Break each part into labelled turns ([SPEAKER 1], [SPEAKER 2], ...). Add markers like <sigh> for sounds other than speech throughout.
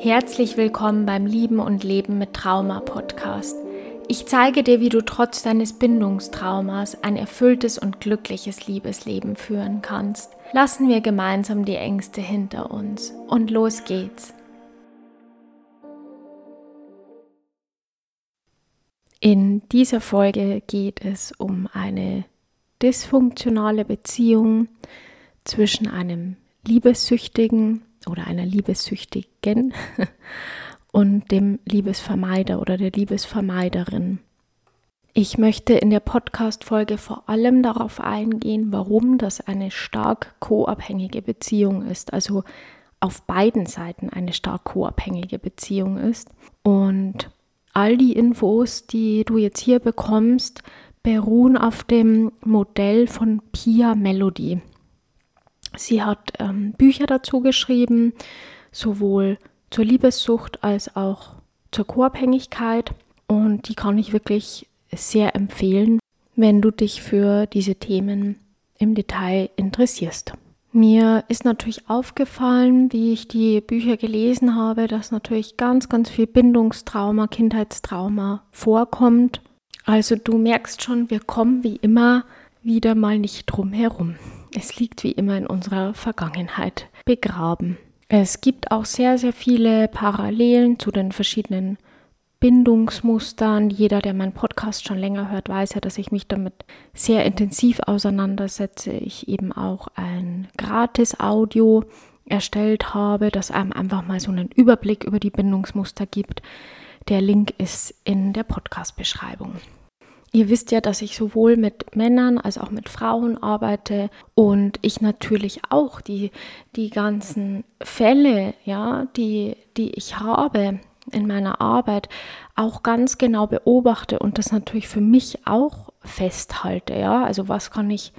[SPEAKER 1] Herzlich willkommen beim Lieben und Leben mit Trauma Podcast. Ich zeige dir, wie du trotz deines Bindungstraumas ein erfülltes und glückliches Liebesleben führen kannst. Lassen wir gemeinsam die Ängste hinter uns und los geht's. In dieser Folge geht es um eine dysfunktionale Beziehung zwischen einem Liebessüchtigen oder einer Liebessüchtigen und dem Liebesvermeider oder der Liebesvermeiderin. Ich möchte in der Podcast-Folge vor allem darauf eingehen, warum das eine stark co-abhängige Beziehung ist, also auf beiden Seiten eine stark co-abhängige Beziehung ist. Und all die Infos, die du jetzt hier bekommst, beruhen auf dem Modell von Pia Melody. Sie hat ähm, Bücher dazu geschrieben, sowohl zur Liebessucht als auch zur Co-Abhängigkeit. Und die kann ich wirklich sehr empfehlen, wenn du dich für diese Themen im Detail interessierst. Mir ist natürlich aufgefallen, wie ich die Bücher gelesen habe, dass natürlich ganz, ganz viel Bindungstrauma, Kindheitstrauma vorkommt. Also du merkst schon, wir kommen wie immer wieder mal nicht drum herum. Es liegt wie immer in unserer Vergangenheit begraben. Es gibt auch sehr, sehr viele Parallelen zu den verschiedenen Bindungsmustern. Jeder, der meinen Podcast schon länger hört, weiß ja, dass ich mich damit sehr intensiv auseinandersetze. Ich eben auch ein Gratis-Audio erstellt habe, das einem einfach mal so einen Überblick über die Bindungsmuster gibt. Der Link ist in der Podcast-Beschreibung. Ihr wisst ja, dass ich sowohl mit Männern als auch mit Frauen arbeite und ich natürlich auch die, die ganzen Fälle, ja, die, die ich habe in meiner Arbeit auch ganz genau beobachte und das natürlich für mich auch festhalte, ja. Also was kann ich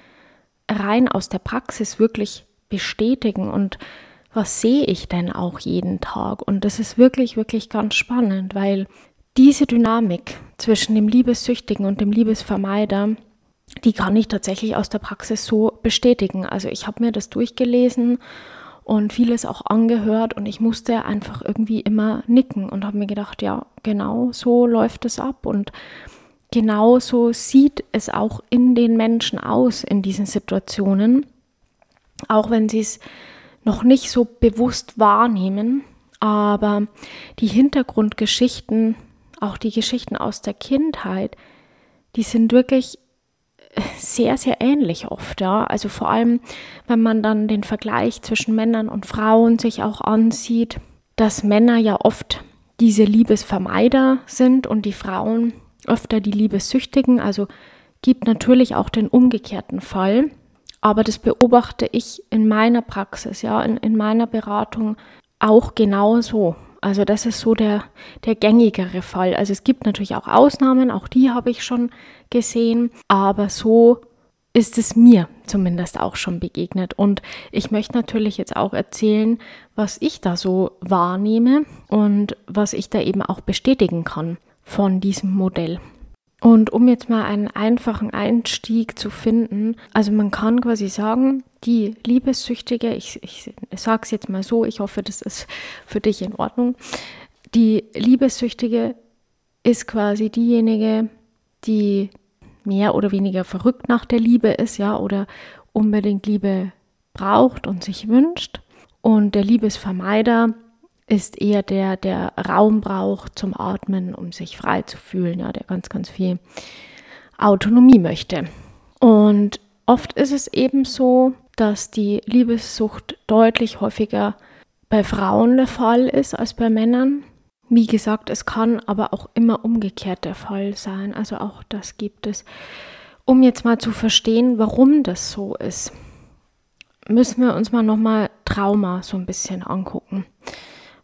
[SPEAKER 1] rein aus der Praxis wirklich bestätigen und was sehe ich denn auch jeden Tag? Und das ist wirklich, wirklich ganz spannend, weil diese Dynamik zwischen dem Liebessüchtigen und dem Liebesvermeider, die kann ich tatsächlich aus der Praxis so bestätigen. Also ich habe mir das durchgelesen und vieles auch angehört und ich musste einfach irgendwie immer nicken und habe mir gedacht, ja, genau so läuft es ab und genau so sieht es auch in den Menschen aus in diesen Situationen, auch wenn sie es noch nicht so bewusst wahrnehmen, aber die Hintergrundgeschichten auch die Geschichten aus der Kindheit, die sind wirklich sehr, sehr ähnlich oft, ja. Also vor allem, wenn man dann den Vergleich zwischen Männern und Frauen sich auch ansieht, dass Männer ja oft diese Liebesvermeider sind und die Frauen öfter die Liebessüchtigen. Also gibt natürlich auch den umgekehrten Fall. Aber das beobachte ich in meiner Praxis, ja, in, in meiner Beratung auch genauso. Also das ist so der, der gängigere Fall. Also es gibt natürlich auch Ausnahmen, auch die habe ich schon gesehen, aber so ist es mir zumindest auch schon begegnet. Und ich möchte natürlich jetzt auch erzählen, was ich da so wahrnehme und was ich da eben auch bestätigen kann von diesem Modell. Und um jetzt mal einen einfachen Einstieg zu finden, also man kann quasi sagen, die Liebessüchtige, ich, ich, sage es jetzt mal so, ich hoffe, das ist für dich in Ordnung, die Liebessüchtige ist quasi diejenige, die mehr oder weniger verrückt nach der Liebe ist, ja, oder unbedingt Liebe braucht und sich wünscht. Und der Liebesvermeider ist eher der, der Raum braucht zum Atmen, um sich frei zu fühlen, ja, der ganz, ganz viel Autonomie möchte. Und oft ist es eben so, dass die Liebessucht deutlich häufiger bei Frauen der Fall ist als bei Männern. Wie gesagt, es kann aber auch immer umgekehrt der Fall sein. Also auch das gibt es. Um jetzt mal zu verstehen, warum das so ist, müssen wir uns mal nochmal Trauma so ein bisschen angucken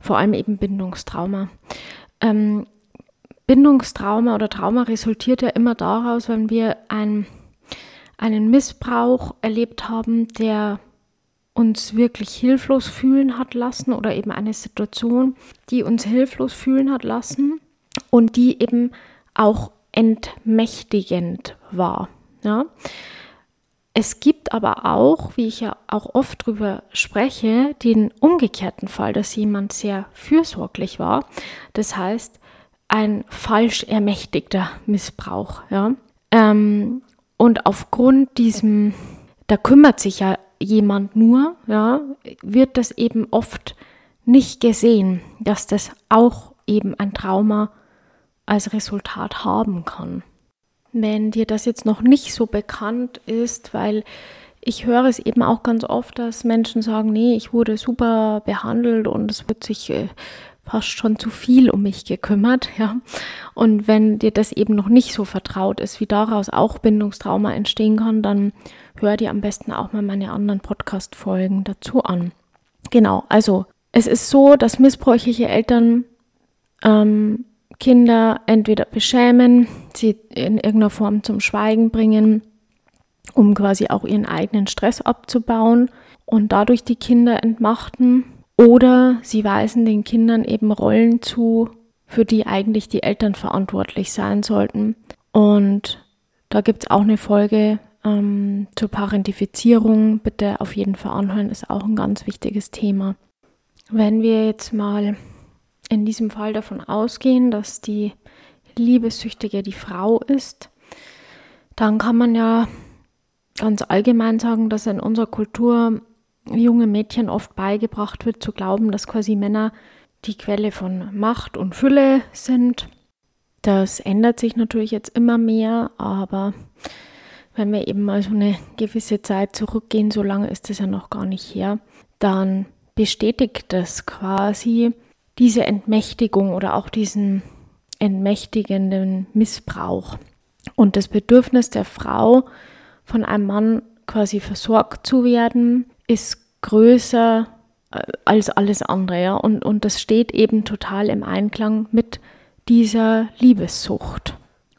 [SPEAKER 1] vor allem eben Bindungstrauma. Ähm, Bindungstrauma oder Trauma resultiert ja immer daraus, wenn wir ein, einen Missbrauch erlebt haben, der uns wirklich hilflos fühlen hat lassen oder eben eine Situation, die uns hilflos fühlen hat lassen und die eben auch entmächtigend war. Ja? Es gibt aber auch, wie ich ja auch oft drüber spreche, den umgekehrten Fall, dass jemand sehr fürsorglich war. Das heißt, ein falsch ermächtigter Missbrauch. Ja? Ähm, und aufgrund diesem, da kümmert sich ja jemand nur, ja, wird das eben oft nicht gesehen, dass das auch eben ein Trauma als Resultat haben kann. Wenn dir das jetzt noch nicht so bekannt ist, weil ich höre es eben auch ganz oft, dass Menschen sagen, nee, ich wurde super behandelt und es wird sich äh, fast schon zu viel um mich gekümmert, <laughs> ja. Und wenn dir das eben noch nicht so vertraut ist, wie daraus auch Bindungstrauma entstehen kann, dann hör dir am besten auch mal meine anderen Podcast-Folgen dazu an. Genau, also es ist so, dass missbräuchliche Eltern ähm, Kinder entweder beschämen, sie in irgendeiner Form zum Schweigen bringen, um quasi auch ihren eigenen Stress abzubauen und dadurch die Kinder entmachten oder sie weisen den Kindern eben Rollen zu, für die eigentlich die Eltern verantwortlich sein sollten. Und da gibt es auch eine Folge ähm, zur Parentifizierung. Bitte auf jeden Fall anhören, ist auch ein ganz wichtiges Thema. Wenn wir jetzt mal in diesem Fall davon ausgehen, dass die Liebessüchtige die Frau ist, dann kann man ja ganz allgemein sagen, dass in unserer Kultur junge Mädchen oft beigebracht wird, zu glauben, dass quasi Männer die Quelle von Macht und Fülle sind. Das ändert sich natürlich jetzt immer mehr, aber wenn wir eben mal so eine gewisse Zeit zurückgehen, so lange ist es ja noch gar nicht her, dann bestätigt das quasi diese Entmächtigung oder auch diesen entmächtigenden Missbrauch und das Bedürfnis der Frau, von einem Mann quasi versorgt zu werden, ist größer äh, als alles andere. Ja? Und, und das steht eben total im Einklang mit dieser Liebessucht.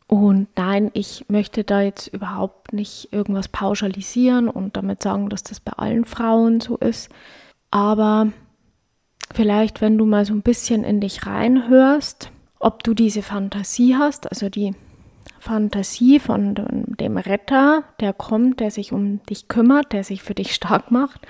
[SPEAKER 1] Und nein, ich möchte da jetzt überhaupt nicht irgendwas pauschalisieren und damit sagen, dass das bei allen Frauen so ist. Aber vielleicht, wenn du mal so ein bisschen in dich reinhörst, ob du diese Fantasie hast, also die Fantasie von dem Retter, der kommt, der sich um dich kümmert, der sich für dich stark macht,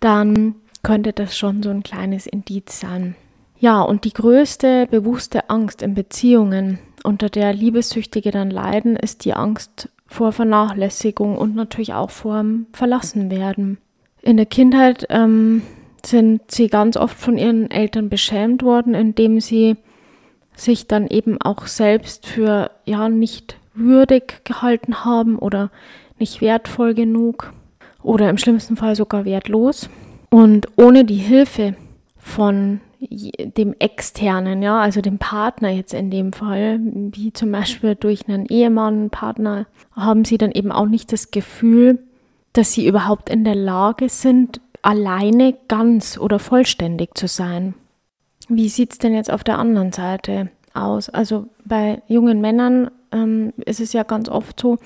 [SPEAKER 1] dann könnte das schon so ein kleines Indiz sein. Ja, und die größte bewusste Angst in Beziehungen, unter der Liebessüchtige dann leiden, ist die Angst vor Vernachlässigung und natürlich auch vor Verlassenwerden. In der Kindheit ähm, sind sie ganz oft von ihren Eltern beschämt worden, indem sie sich dann eben auch selbst für ja nicht würdig gehalten haben oder nicht wertvoll genug oder im schlimmsten Fall sogar wertlos. Und ohne die Hilfe von dem externen, ja, also dem Partner jetzt in dem Fall, wie zum Beispiel durch einen Ehemann, Partner, haben sie dann eben auch nicht das Gefühl, dass sie überhaupt in der Lage sind, alleine ganz oder vollständig zu sein. Wie sieht es denn jetzt auf der anderen Seite aus? Also bei jungen Männern ähm, ist es ja ganz oft so,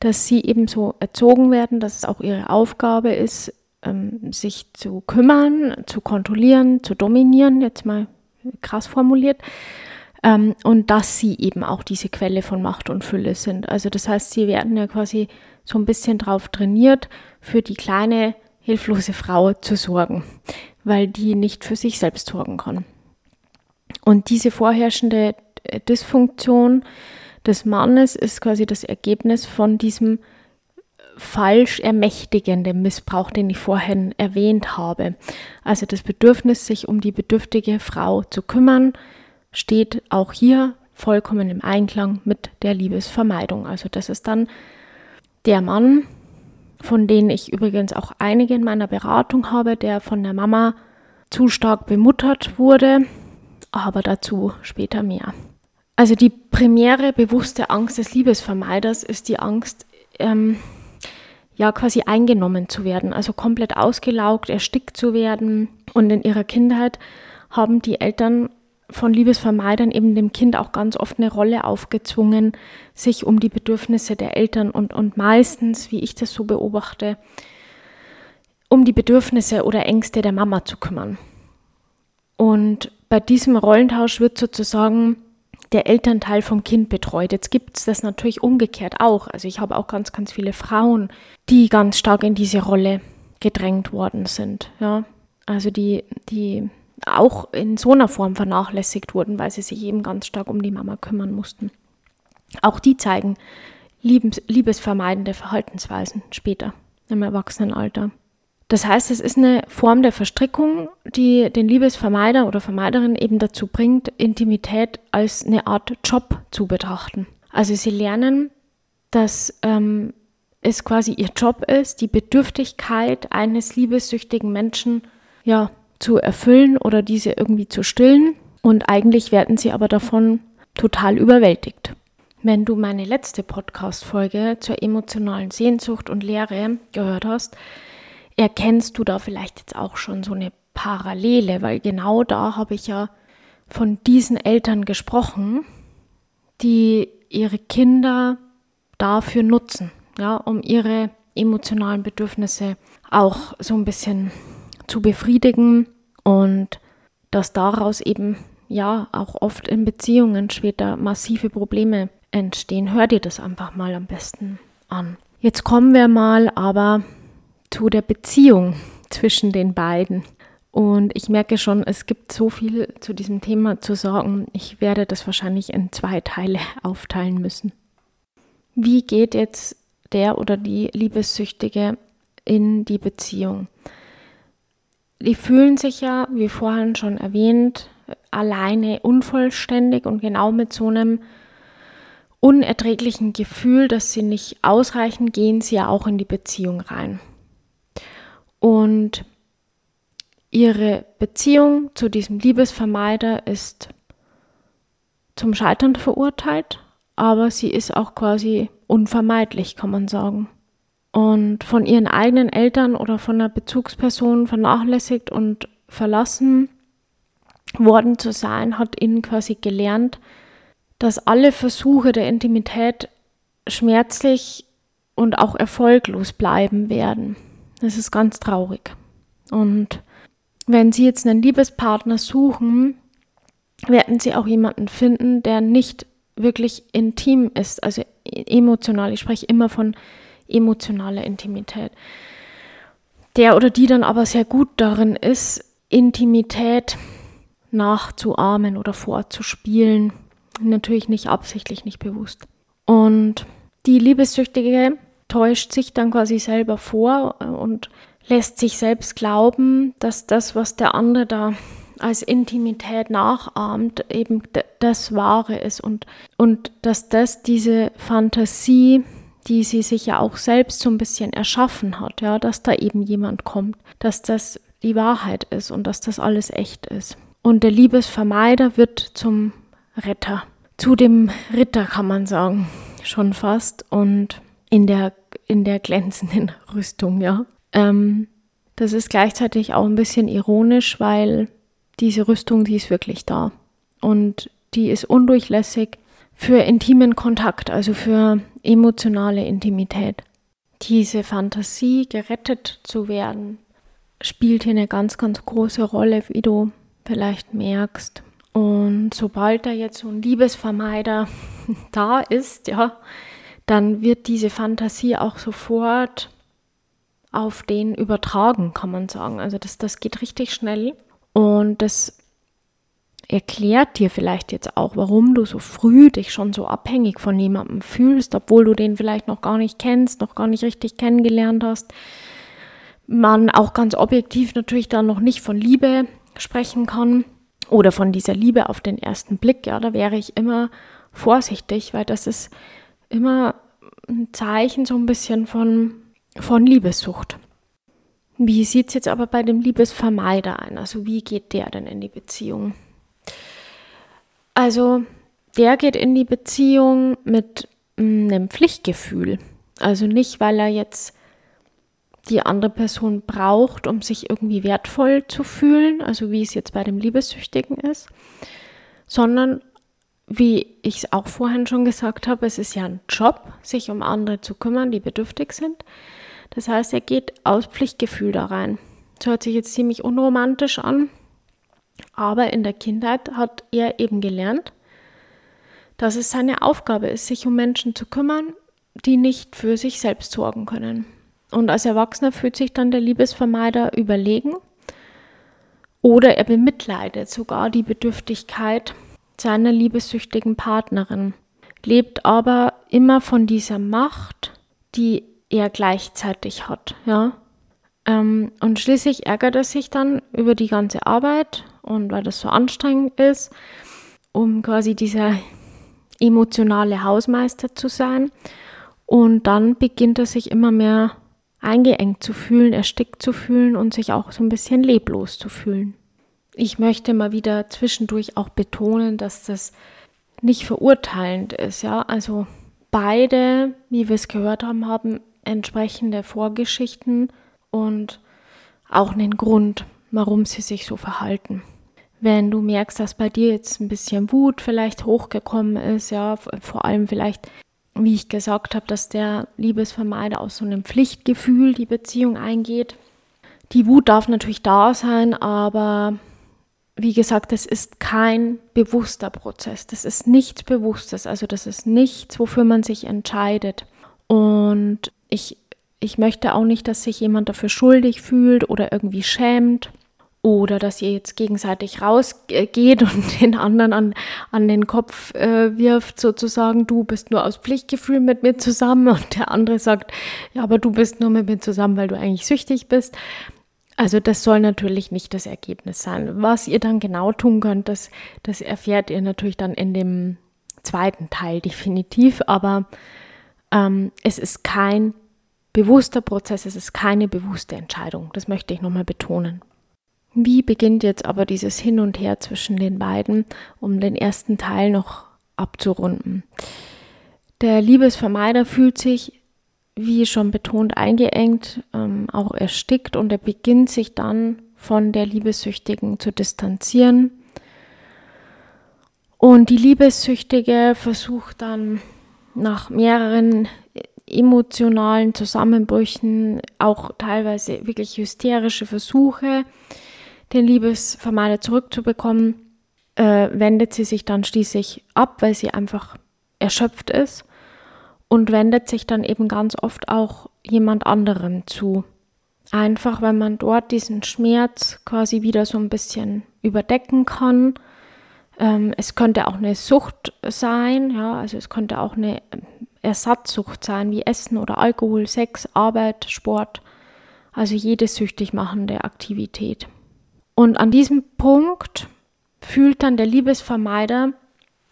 [SPEAKER 1] dass sie eben so erzogen werden, dass es auch ihre Aufgabe ist, ähm, sich zu kümmern, zu kontrollieren, zu dominieren, jetzt mal krass formuliert, ähm, und dass sie eben auch diese Quelle von Macht und Fülle sind. Also das heißt, sie werden ja quasi so ein bisschen drauf trainiert, für die kleine hilflose Frau zu sorgen, weil die nicht für sich selbst sorgen kann. Und diese vorherrschende Dysfunktion des Mannes ist quasi das Ergebnis von diesem falsch ermächtigenden Missbrauch, den ich vorhin erwähnt habe. Also das Bedürfnis, sich um die bedürftige Frau zu kümmern, steht auch hier vollkommen im Einklang mit der Liebesvermeidung. Also das ist dann der Mann, von denen ich übrigens auch einige in meiner Beratung habe, der von der Mama zu stark bemuttert wurde, aber dazu später mehr. Also die primäre bewusste Angst des Liebesvermeiders ist die Angst, ähm, ja quasi eingenommen zu werden, also komplett ausgelaugt, erstickt zu werden. Und in ihrer Kindheit haben die Eltern von Liebesvermeidern eben dem Kind auch ganz oft eine Rolle aufgezwungen, sich um die Bedürfnisse der Eltern und, und meistens, wie ich das so beobachte, um die Bedürfnisse oder Ängste der Mama zu kümmern. Und bei diesem Rollentausch wird sozusagen der Elternteil vom Kind betreut. Jetzt gibt es das natürlich umgekehrt auch. Also ich habe auch ganz, ganz viele Frauen, die ganz stark in diese Rolle gedrängt worden sind. Ja, also die, die auch in so einer Form vernachlässigt wurden, weil sie sich eben ganz stark um die Mama kümmern mussten. Auch die zeigen liebes, liebesvermeidende Verhaltensweisen später im Erwachsenenalter. Das heißt, es ist eine Form der Verstrickung, die den Liebesvermeider oder Vermeiderin eben dazu bringt, Intimität als eine Art Job zu betrachten. Also sie lernen, dass ähm, es quasi ihr Job ist, die Bedürftigkeit eines liebessüchtigen Menschen ja, zu erfüllen oder diese irgendwie zu stillen. Und eigentlich werden sie aber davon total überwältigt. Wenn du meine letzte Podcast-Folge zur emotionalen Sehnsucht und Lehre gehört hast, erkennst du da vielleicht jetzt auch schon so eine Parallele, weil genau da habe ich ja von diesen Eltern gesprochen, die ihre Kinder dafür nutzen, ja, um ihre emotionalen Bedürfnisse auch so ein bisschen zu befriedigen und dass daraus eben ja auch oft in Beziehungen später massive Probleme entstehen. Hör dir das einfach mal am besten an. Jetzt kommen wir mal aber zu der Beziehung zwischen den beiden. Und ich merke schon, es gibt so viel zu diesem Thema zu sagen. Ich werde das wahrscheinlich in zwei Teile <laughs> aufteilen müssen. Wie geht jetzt der oder die Liebessüchtige in die Beziehung? Die fühlen sich ja, wie vorhin schon erwähnt, alleine unvollständig und genau mit so einem unerträglichen Gefühl, dass sie nicht ausreichen, gehen sie ja auch in die Beziehung rein. Und ihre Beziehung zu diesem Liebesvermeider ist zum Scheitern verurteilt, aber sie ist auch quasi unvermeidlich, kann man sagen. Und von ihren eigenen Eltern oder von einer Bezugsperson vernachlässigt und verlassen worden zu sein, hat ihnen quasi gelernt, dass alle Versuche der Intimität schmerzlich und auch erfolglos bleiben werden. Das ist ganz traurig. Und wenn Sie jetzt einen Liebespartner suchen, werden Sie auch jemanden finden, der nicht wirklich intim ist, also emotional. Ich spreche immer von emotionaler Intimität. Der oder die dann aber sehr gut darin ist, Intimität nachzuahmen oder vorzuspielen. Natürlich nicht absichtlich, nicht bewusst. Und die Liebessüchtige täuscht sich dann quasi selber vor und lässt sich selbst glauben, dass das, was der andere da als Intimität nachahmt, eben das Wahre ist und, und dass das diese Fantasie, die sie sich ja auch selbst so ein bisschen erschaffen hat, ja, dass da eben jemand kommt, dass das die Wahrheit ist und dass das alles echt ist. Und der Liebesvermeider wird zum Retter, zu dem Ritter kann man sagen, schon fast. Und in der, in der glänzenden <laughs> Rüstung, ja. Ähm, das ist gleichzeitig auch ein bisschen ironisch, weil diese Rüstung, die ist wirklich da. Und die ist undurchlässig für intimen Kontakt, also für emotionale Intimität. Diese Fantasie, gerettet zu werden, spielt hier eine ganz, ganz große Rolle, wie du vielleicht merkst. Und sobald da jetzt so ein Liebesvermeider <laughs> da ist, ja, dann wird diese Fantasie auch sofort auf den übertragen, kann man sagen. Also das, das geht richtig schnell und das erklärt dir vielleicht jetzt auch, warum du so früh dich schon so abhängig von jemandem fühlst, obwohl du den vielleicht noch gar nicht kennst, noch gar nicht richtig kennengelernt hast. Man auch ganz objektiv natürlich dann noch nicht von Liebe sprechen kann oder von dieser Liebe auf den ersten Blick. Ja, da wäre ich immer vorsichtig, weil das ist immer ein Zeichen so ein bisschen von, von Liebessucht. Wie sieht es jetzt aber bei dem Liebesvermeider ein? Also wie geht der denn in die Beziehung? Also der geht in die Beziehung mit mm, einem Pflichtgefühl. Also nicht, weil er jetzt die andere Person braucht, um sich irgendwie wertvoll zu fühlen, also wie es jetzt bei dem Liebessüchtigen ist, sondern wie ich es auch vorhin schon gesagt habe, es ist ja ein Job, sich um andere zu kümmern, die bedürftig sind. Das heißt, er geht aus Pflichtgefühl da rein. Das hört sich jetzt ziemlich unromantisch an, aber in der Kindheit hat er eben gelernt, dass es seine Aufgabe ist, sich um Menschen zu kümmern, die nicht für sich selbst sorgen können. Und als Erwachsener fühlt sich dann der Liebesvermeider überlegen oder er bemitleidet sogar die Bedürftigkeit seiner liebessüchtigen Partnerin, lebt aber immer von dieser Macht, die er gleichzeitig hat, ja. Ähm, und schließlich ärgert er sich dann über die ganze Arbeit und weil das so anstrengend ist, um quasi dieser emotionale Hausmeister zu sein. Und dann beginnt er sich immer mehr eingeengt zu fühlen, erstickt zu fühlen und sich auch so ein bisschen leblos zu fühlen. Ich möchte mal wieder zwischendurch auch betonen, dass das nicht verurteilend ist, ja. Also beide, wie wir es gehört haben, haben entsprechende Vorgeschichten und auch einen Grund, warum sie sich so verhalten. Wenn du merkst, dass bei dir jetzt ein bisschen Wut vielleicht hochgekommen ist, ja, vor allem vielleicht, wie ich gesagt habe, dass der Liebesvermeider aus so einem Pflichtgefühl die Beziehung eingeht. Die Wut darf natürlich da sein, aber wie gesagt, das ist kein bewusster Prozess. Das ist nichts Bewusstes. Also das ist nichts, wofür man sich entscheidet. Und ich, ich möchte auch nicht, dass sich jemand dafür schuldig fühlt oder irgendwie schämt oder dass ihr jetzt gegenseitig rausgeht und <laughs> den anderen an, an den Kopf äh, wirft, sozusagen, du bist nur aus Pflichtgefühl mit mir zusammen und der andere sagt, ja, aber du bist nur mit mir zusammen, weil du eigentlich süchtig bist. Also das soll natürlich nicht das Ergebnis sein. Was ihr dann genau tun könnt, das, das erfährt ihr natürlich dann in dem zweiten Teil definitiv, aber ähm, es ist kein bewusster Prozess, es ist keine bewusste Entscheidung. Das möchte ich nochmal betonen. Wie beginnt jetzt aber dieses Hin und Her zwischen den beiden, um den ersten Teil noch abzurunden? Der Liebesvermeider fühlt sich wie schon betont, eingeengt, ähm, auch erstickt und er beginnt sich dann von der Liebessüchtigen zu distanzieren. Und die Liebessüchtige versucht dann nach mehreren emotionalen Zusammenbrüchen, auch teilweise wirklich hysterische Versuche, den Liebesvermeider zurückzubekommen, äh, wendet sie sich dann schließlich ab, weil sie einfach erschöpft ist und wendet sich dann eben ganz oft auch jemand anderem zu. Einfach, weil man dort diesen Schmerz quasi wieder so ein bisschen überdecken kann. Ähm, es könnte auch eine Sucht sein, ja, also es könnte auch eine Ersatzsucht sein, wie Essen oder Alkohol, Sex, Arbeit, Sport, also jede süchtig machende Aktivität. Und an diesem Punkt fühlt dann der Liebesvermeider,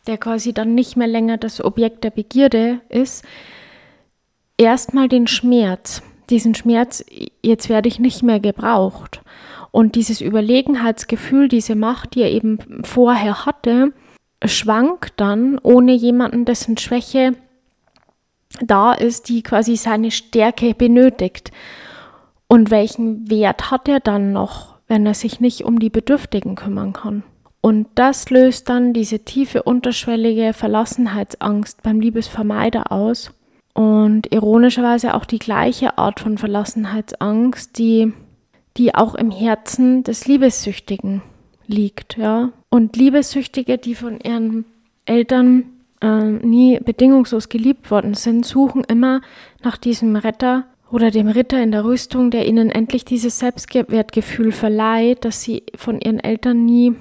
[SPEAKER 1] der quasi dann nicht mehr länger das Objekt der Begierde ist, erstmal den Schmerz. Diesen Schmerz, jetzt werde ich nicht mehr gebraucht. Und dieses Überlegenheitsgefühl, diese Macht, die er eben vorher hatte, schwankt dann ohne jemanden, dessen Schwäche da ist, die quasi seine Stärke benötigt. Und welchen Wert hat er dann noch, wenn er sich nicht um die Bedürftigen kümmern kann? Und das löst dann diese tiefe unterschwellige Verlassenheitsangst beim Liebesvermeider aus. Und ironischerweise auch die gleiche Art von Verlassenheitsangst, die, die auch im Herzen des Liebessüchtigen liegt. Ja? Und Liebessüchtige, die von ihren Eltern äh, nie bedingungslos geliebt worden sind, suchen immer nach diesem Retter oder dem Ritter in der Rüstung, der ihnen endlich dieses Selbstwertgefühl verleiht, das sie von ihren Eltern nie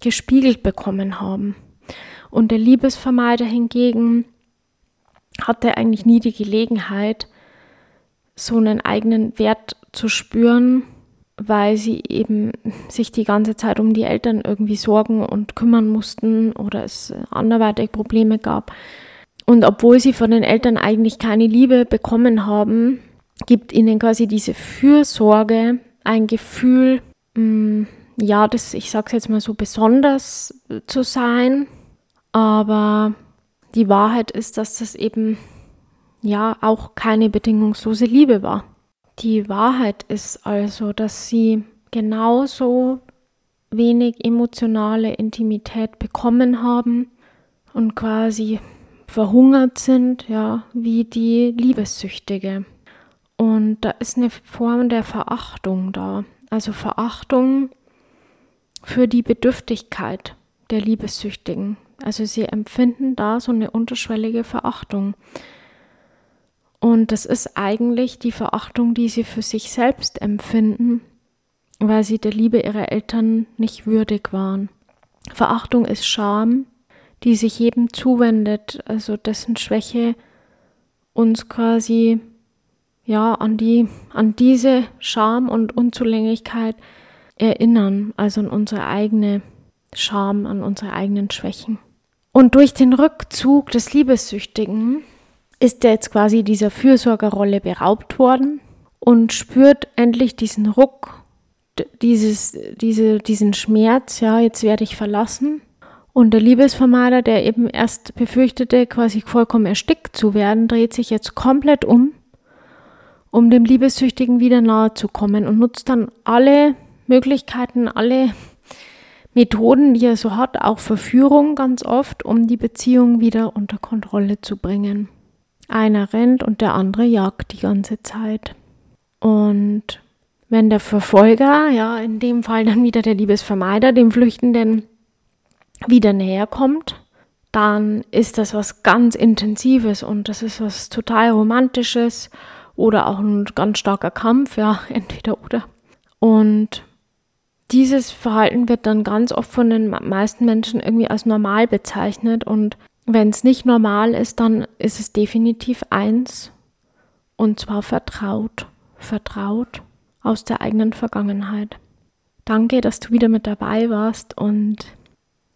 [SPEAKER 1] gespiegelt bekommen haben. Und der Liebesvermeider hingegen hatte eigentlich nie die Gelegenheit, so einen eigenen Wert zu spüren, weil sie eben sich die ganze Zeit um die Eltern irgendwie sorgen und kümmern mussten oder es anderweitig Probleme gab. Und obwohl sie von den Eltern eigentlich keine Liebe bekommen haben, gibt ihnen quasi diese Fürsorge ein Gefühl, mh, mm, ja, das, ich sag's jetzt mal so, besonders zu sein. Aber die Wahrheit ist, dass das eben ja auch keine bedingungslose Liebe war. Die Wahrheit ist also, dass sie genauso wenig emotionale Intimität bekommen haben und quasi verhungert sind, ja, wie die Liebessüchtige. Und da ist eine Form der Verachtung da. Also Verachtung für die Bedürftigkeit der Liebessüchtigen. Also sie empfinden da so eine unterschwellige Verachtung. Und das ist eigentlich die Verachtung, die sie für sich selbst empfinden, weil sie der Liebe ihrer Eltern nicht würdig waren. Verachtung ist Scham, die sich jedem zuwendet, also dessen Schwäche uns quasi ja an die an diese Scham und Unzulänglichkeit erinnern, also an unsere eigene Scham, an unsere eigenen Schwächen. Und durch den Rückzug des Liebessüchtigen ist er jetzt quasi dieser Fürsorgerrolle beraubt worden und spürt endlich diesen Ruck, dieses, diese, diesen Schmerz, ja, jetzt werde ich verlassen. Und der Liebesvermeider, der eben erst befürchtete, quasi vollkommen erstickt zu werden, dreht sich jetzt komplett um, um dem Liebessüchtigen wieder nahe zu kommen und nutzt dann alle Möglichkeiten, alle Methoden, die er so hat, auch Verführung ganz oft, um die Beziehung wieder unter Kontrolle zu bringen. Einer rennt und der andere jagt die ganze Zeit. Und wenn der Verfolger, ja, in dem Fall dann wieder der Liebesvermeider, dem Flüchtenden wieder näher kommt, dann ist das was ganz Intensives und das ist was total Romantisches oder auch ein ganz starker Kampf, ja, <laughs> entweder oder. Und dieses Verhalten wird dann ganz oft von den meisten Menschen irgendwie als normal bezeichnet und wenn es nicht normal ist, dann ist es definitiv eins und zwar vertraut, vertraut aus der eigenen Vergangenheit. Danke, dass du wieder mit dabei warst und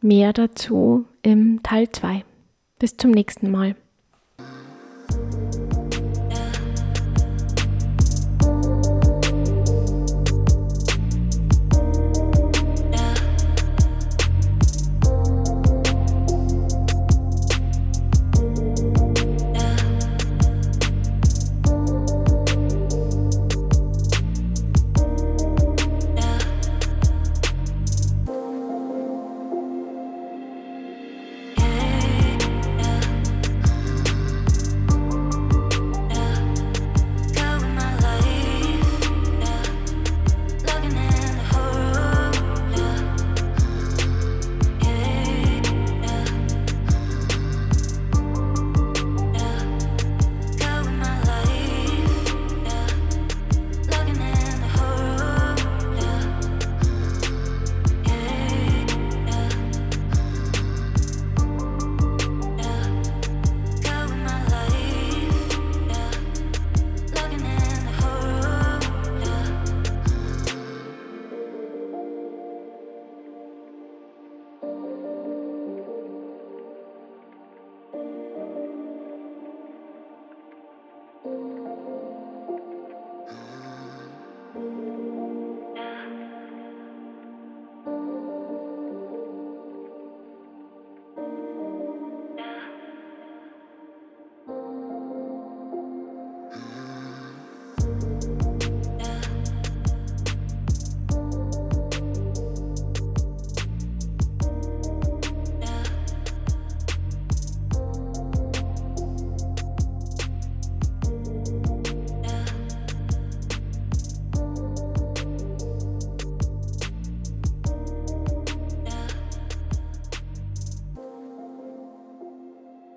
[SPEAKER 1] Mehr dazu im Teil 2. Bis zum nächsten Mal.